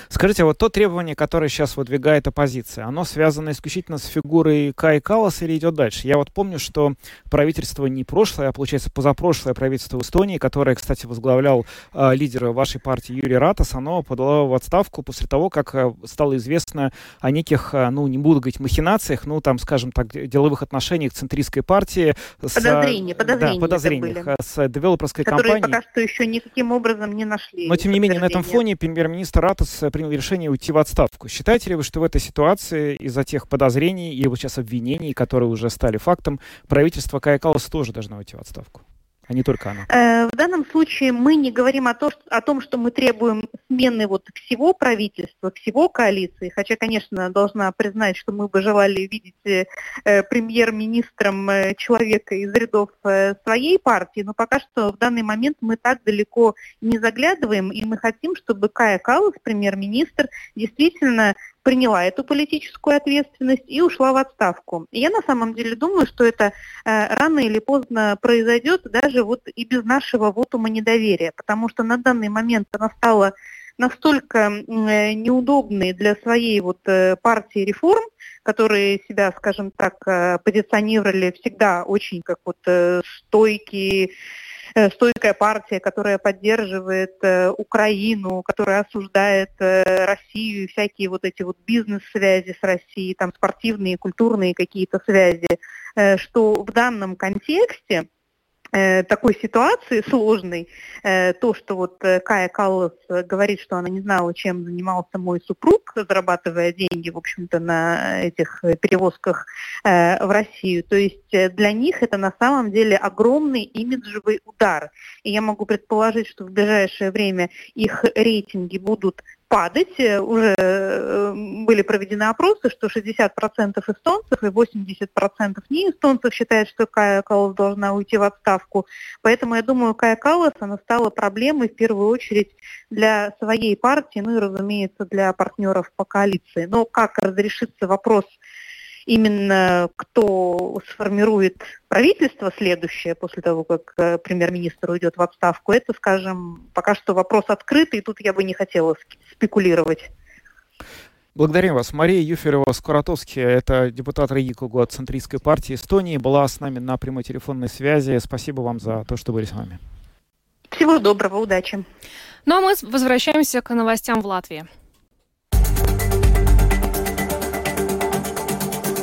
Скажите, а вот то требование, которое сейчас выдвигает оппозиция, оно связано исключительно с фигурой Кай Калас или идет дальше? Я вот помню, что правительство не прошлое, а получается позапрошлое правительство Эстонии, которое, кстати, возглавлял э, лидер вашей партии Юрий Ратас, оно подало в отставку после того, как э, стало известно о неких, э, ну, не буду говорить махинациях, ну, там, скажем так, деловых отношениях центристской партии. С, подозрения, подозрения. Да, подозрениях с девелоперской которые компанией. пока что еще никаким образом не нашли. Но, тем не менее, на этом фоне премьер-министр Ратус принял решение уйти в отставку. Считаете ли вы, что в этой ситуации из-за тех подозрений и вот сейчас обвинений, которые уже стали фактом, правительство Кая Калласа тоже должно уйти в отставку? А не только она? Э, в данном случае мы не говорим о, то, о том, что мы требуем смены вот всего правительства, всего коалиции, хотя, конечно, должна признать, что мы бы желали видеть э, премьер-министром э, человека из рядов своей партии, но пока что в данный момент мы так далеко не заглядываем, и мы хотим, чтобы Кая Каллас, премьер-министр, действительно приняла эту политическую ответственность и ушла в отставку. Я на самом деле думаю, что это э, рано или поздно произойдет даже вот и без нашего вотума недоверия, потому что на данный момент она стала настолько э, неудобной для своей вот э, партии реформ, которые себя, скажем так, э, позиционировали всегда очень как вот э, стойкие, стойкая партия, которая поддерживает э, Украину, которая осуждает э, Россию, всякие вот эти вот бизнес-связи с Россией, там спортивные, культурные какие-то связи, что в данном контексте Э, такой ситуации сложной, э, то, что вот э, Кая Каллас говорит, что она не знала, чем занимался мой супруг, зарабатывая деньги, в общем-то, на этих перевозках в Россию. То есть для них это на самом деле огромный имиджевый удар. И я могу предположить, что в ближайшее время их рейтинги будут падать. Э, уже э, были проведены опросы, что 60% эстонцев и 80% не эстонцев считают, что Кая Каллас должна уйти в отставку. Поэтому я думаю, Кая Каллас, она стала проблемой в первую очередь для своей партии, ну и, разумеется, для партнеров по коалиции. Но как разрешится вопрос именно кто сформирует правительство следующее после того, как э, премьер-министр уйдет в отставку, это, скажем, пока что вопрос открытый, и тут я бы не хотела спекулировать. Благодарим вас. Мария Юферова-Скоратовский, это депутат Рейкугу от Центристской партии Эстонии, была с нами на прямой телефонной связи. Спасибо вам за то, что были с нами. Всего доброго, удачи. Ну а мы возвращаемся к новостям в Латвии.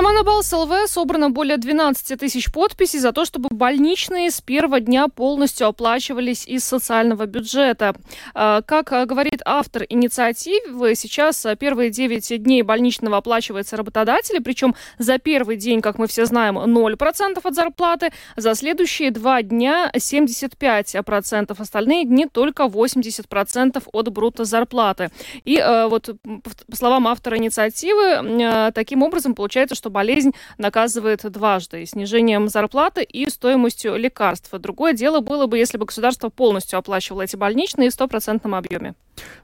На Монобалс ЛВ собрано более 12 тысяч подписей за то, чтобы больничные с первого дня полностью оплачивались из социального бюджета. А, как а, говорит автор инициативы, сейчас а, первые 9 дней больничного оплачивается работодатели, причем за первый день, как мы все знаем, 0% от зарплаты, за следующие два дня 75%, остальные дни только 80% от брута зарплаты. И вот по словам автора инициативы, таким образом получается, что болезнь наказывает дважды – снижением зарплаты и стоимостью лекарств. Другое дело было бы, если бы государство полностью оплачивало эти больничные в стопроцентном объеме.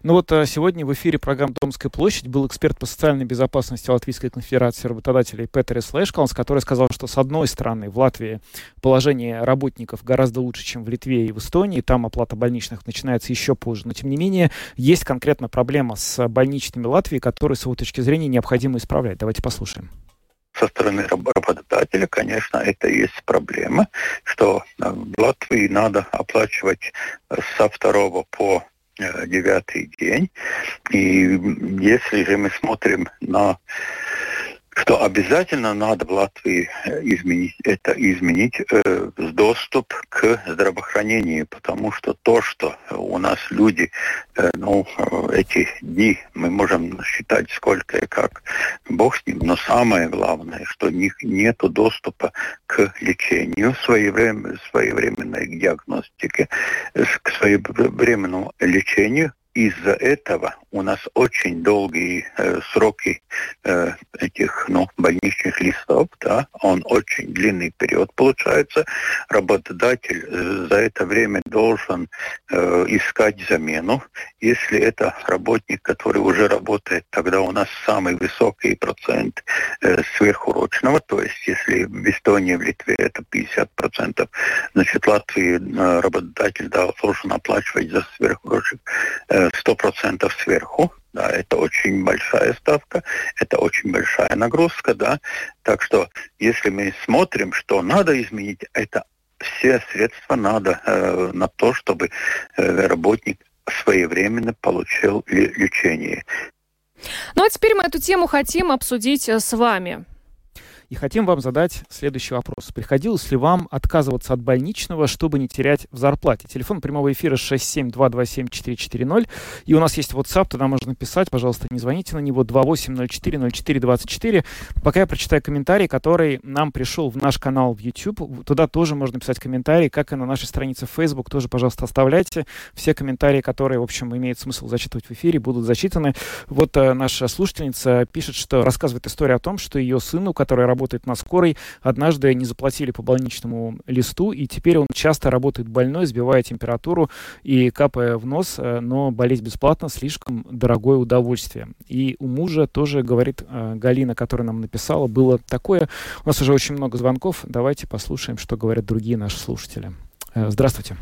Ну вот а, сегодня в эфире программы «Домская площадь» был эксперт по социальной безопасности Латвийской конфедерации работодателей Петер Слэшкалнс, который сказал, что с одной стороны в Латвии положение работников гораздо лучше, чем в Литве и в Эстонии, там оплата больничных начинается еще позже, но тем не менее есть конкретно проблема с больничными Латвии, которую с его точки зрения необходимо исправлять. Давайте послушаем со стороны работодателя, конечно, это есть проблема, что э, в Латвии надо оплачивать со второго по э, девятый день. И если же мы смотрим на что обязательно надо в Латвии э, изменить, это изменить э, доступ к здравоохранению, потому что то, что у нас люди, э, ну, э, эти дни мы можем считать сколько и как, бог с ним, но самое главное, что у них нет доступа к лечению, своевременно, своевременной диагностике, к своевременному лечению, из-за этого у нас очень долгие э, сроки э, этих ну, больничных листов, да, он очень длинный период получается. Работодатель э, за это время должен э, искать замену. Если это работник, который уже работает, тогда у нас самый высокий процент э, сверхурочного, то есть если в Эстонии, в Литве это 50%, значит Латвии э, работодатель должен оплачивать за сверхурочных э, 100% сверху, да, это очень большая ставка, это очень большая нагрузка, да, так что если мы смотрим, что надо изменить, это все средства надо э, на то, чтобы э, работник своевременно получил лечение. Ну а теперь мы эту тему хотим обсудить э, с вами. И хотим вам задать следующий вопрос. Приходилось ли вам отказываться от больничного, чтобы не терять в зарплате? Телефон прямого эфира 67227-440. И у нас есть WhatsApp, туда можно писать. Пожалуйста, не звоните на него 28040424. Пока я прочитаю комментарий, который нам пришел в наш канал в YouTube. Туда тоже можно писать комментарии, как и на нашей странице в Facebook. Тоже, пожалуйста, оставляйте. Все комментарии, которые, в общем, имеет смысл зачитывать в эфире, будут зачитаны. Вот э, наша слушательница пишет, что рассказывает историю о том, что ее сыну, который работает на скорой, однажды не заплатили по больничному листу, и теперь он часто работает больной, сбивая температуру и капая в нос, э, но болеть бесплатно слишком дорогое удовольствие. И у мужа тоже, говорит э, Галина, которая нам написала, было такое. У нас уже очень много звонков. Давайте послушаем, что говорят другие наши слушатели. Э, здравствуйте.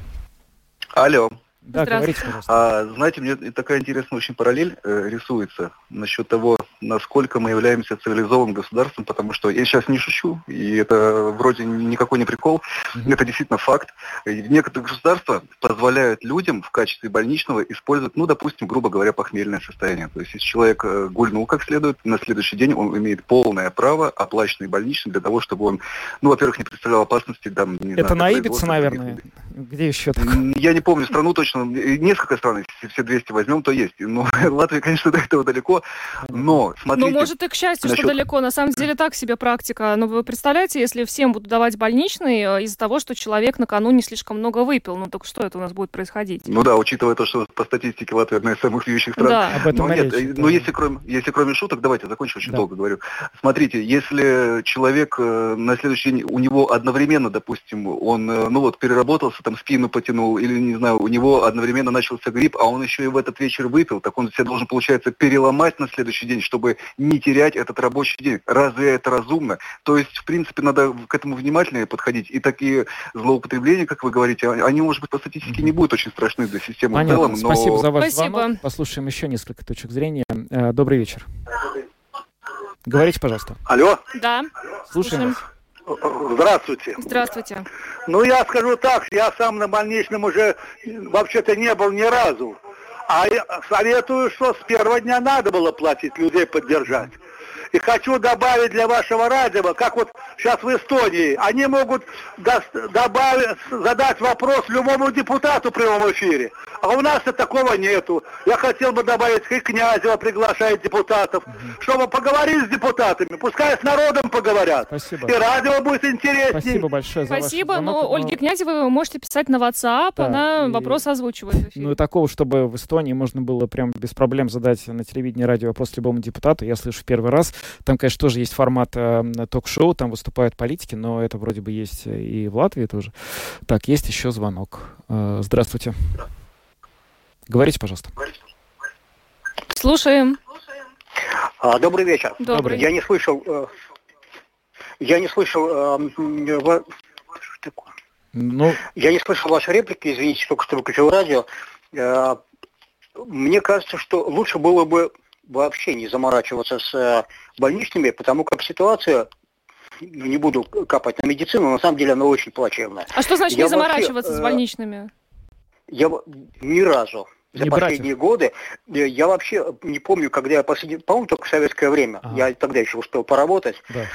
Алло. Да, говорите, пожалуйста. А, знаете, мне такая интересная очень параллель э, рисуется насчет того, насколько мы являемся цивилизованным государством, потому что я сейчас не шучу, и это вроде никакой не прикол, mm-hmm. это действительно факт. И некоторые государства позволяют людям в качестве больничного использовать, ну, допустим, грубо говоря, похмельное состояние. То есть, если человек э, гульнул как следует, на следующий день он имеет полное право оплаченный больничный для того, чтобы он, ну, во-первых, не представлял опасности. Там, не это знаю, на Ибице, наверное? Где еще такое? Я не помню страну точно, несколько стран, если все 200 возьмем, то есть. Но Латвия, конечно, до этого далеко, но смотрите... Ну, может, и к счастью, насчет... что далеко. На самом деле так себе практика. Но вы представляете, если всем будут давать больничный э, из-за того, что человек накануне слишком много выпил, ну так что это у нас будет происходить? Ну да, учитывая то, что по статистике Латвия одна из самых пьющих стран. Да. Об этом но нет, речь, ну если кроме, если кроме шуток, давайте закончу, очень Да. долго говорю. Смотрите, если человек э, на следующий день, у него одновременно, допустим, он, э, ну вот, переработался, там спину потянул, или, не знаю, у него одновременно начался грипп, а он еще и в этот вечер выпил, так он себя должен, получается, переломать на следующий день, чтобы не терять этот рабочий день. Разве это разумно? То есть, в принципе, надо к этому внимательнее подходить. И такие злоупотребления, как вы говорите, они, может быть, по статистике не будут очень страшны для системы в Понятно. целом, но... Спасибо за ваш Спасибо. звонок. Послушаем еще несколько точек зрения. Э, Добрый вечер. Говорите, пожалуйста. Алло, Да, Слушаем вас. Здравствуйте. здравствуйте. Ну, я скажу так, я сам на больничном уже вообще-то не был ни разу. А я советую, что с первого дня надо было платить, людей поддержать. И хочу добавить для вашего радио, как вот сейчас в Эстонии, они могут добавить, задать вопрос любому депутату в прямом эфире. А у нас такого нету. Я хотел бы добавить, и Князева приглашает депутатов, чтобы поговорить с депутатами. Пускай с народом поговорят. Спасибо. И радио будет интереснее. Спасибо большое за Спасибо, ваш звонок. но Ольге Князевой вы можете писать на WhatsApp, Да, она и- вопрос озвучивает в эфире. Ну и такого, чтобы в Эстонии можно было прям без проблем задать на телевидении радио вопрос любому депутату, я слышу в первый раз. Там, конечно, тоже есть формат э, ток-шоу, там выступают политики, но это вроде бы есть и в Латвии тоже. Так, есть еще звонок. Э, здравствуйте. Говорите, пожалуйста. Слушаем. А, добрый вечер. Добрый. Я не слышал, э, я не слышал, э, м, ва-? Ну, я не слышал вашей реплики, извините, только что выключил радио. Э, Мне кажется, что лучше было бы вообще не заморачиваться с э, больничными, потому как ситуация, ну, не буду капать на медицину, на самом деле она очень плачевная. А что значит Я не заморачиваться вообще, с э, больничными? Я ни разу за Не последние годы, э, я вообще не помню, когда я последний, по-моему, только в советское время, Ага. я тогда еще успел поработать. да.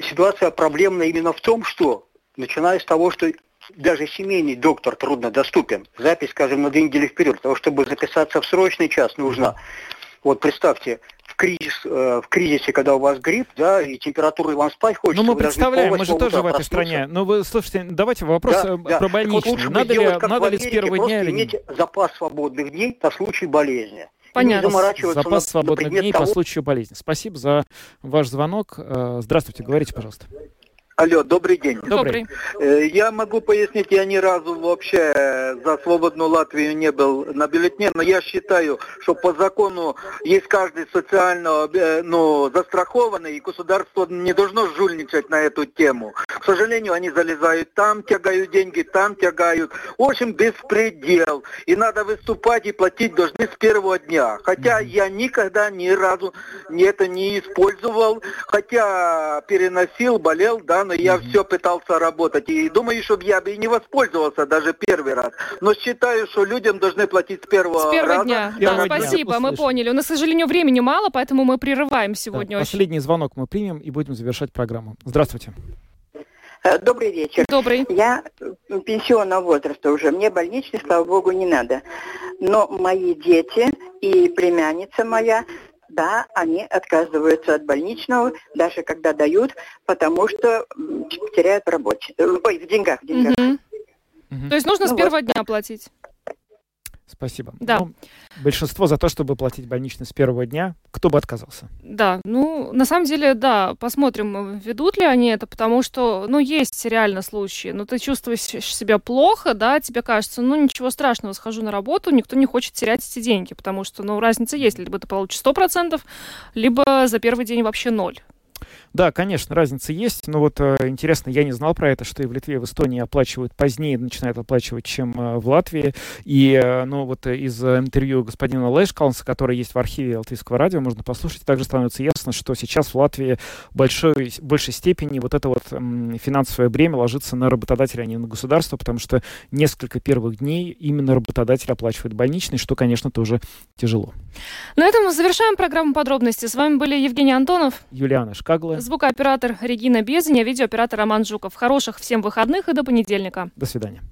Ситуация проблемна именно в том, что, начиная с того, что даже семейный доктор труднодоступен, запись, скажем, на две недели вперед, для того, чтобы записаться в срочный час нужна. Вот представьте, кризис, э, в кризисе, когда у вас грипп, да, и температура, вам спать хочется. Ну, мы представляем, мы же тоже в этой проснуться. стране. Ну, вы слушайте, давайте вопрос Да, э, да. про Так вот надо ли, сделать, как надо ли с первого дня или иметь запас свободных дней на случай болезни. Понятно. Запас на- свободных на дней по того, случаю болезни. Спасибо за ваш звонок. Э, Здравствуйте, говорите, пожалуйста. Алло, добрый день. Добрый. Э, Я могу пояснить, я ни разу вообще э, за свободную Латвию не был на бюллетне, но я считаю, что по закону есть каждый социально э, ну, застрахованный, и государство не должно жульничать на эту тему. К сожалению, они залезают там, тягают деньги, там тягают. В общем, беспредел. И надо выступать и платить должны с первого дня. Хотя я никогда ни разу это не использовал, хотя переносил, болел, да, но я все пытался работать. И думаю, что я бы и не воспользовался даже первый раз. Но считаю, что людям должны платить с первого, С первого раза. дня. Первого Да, дня. спасибо, мы поняли. У нас, к сожалению, времени мало, поэтому мы прерываем Да, сегодня очень. Последний звонок мы примем и будем завершать программу. Здравствуйте. Э, Добрый вечер. Добрый. Я э, пенсионного возраста уже. Мне больничный, слава богу, не надо. Но мои дети и племянница моя, да, они отказываются от больничного, даже когда дают, потому что теряют в работе. Э, Ой, в деньгах, в деньгах. Мгм. То есть нужно с Ну первого дня платить. Спасибо. Да. Ну, большинство за то, чтобы платить больничный с первого дня. Кто бы отказался? Да, ну, на самом деле, да, посмотрим, ведут ли они это, потому что, ну, есть реально случаи. Ну, ты чувствуешь себя плохо, да, тебе кажется, ну, ничего страшного, схожу на работу, никто не хочет терять эти деньги, потому что, ну, разница есть, либо ты получишь 100%, либо за первый день вообще ноль. Да, конечно, разница есть. Но вот э, интересно, я не знал про это, что и в Литве, и в Эстонии оплачивают позднее, начинают оплачивать, чем э, в Латвии. И, э, ну, вот из интервью господина Лэшкалнса, который есть в архиве Латвийского радио, можно послушать, также становится ясно, что сейчас в Латвии большой, большей степени вот это вот финансовое бремя ложится на работодателя, а не на государство, потому что несколько первых дней именно работодатель оплачивает больничный, что, конечно, тоже тяжело. На этом мы завершаем программу подробности. С вами были Евгений Антонов, Юлиана Шкагла. Звукооператор Регина Безень, а видеооператор Роман Жуков. Хороших всем выходных и до понедельника. До свидания.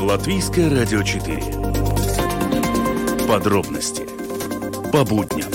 Латвийское радио 4. Подробности по будням.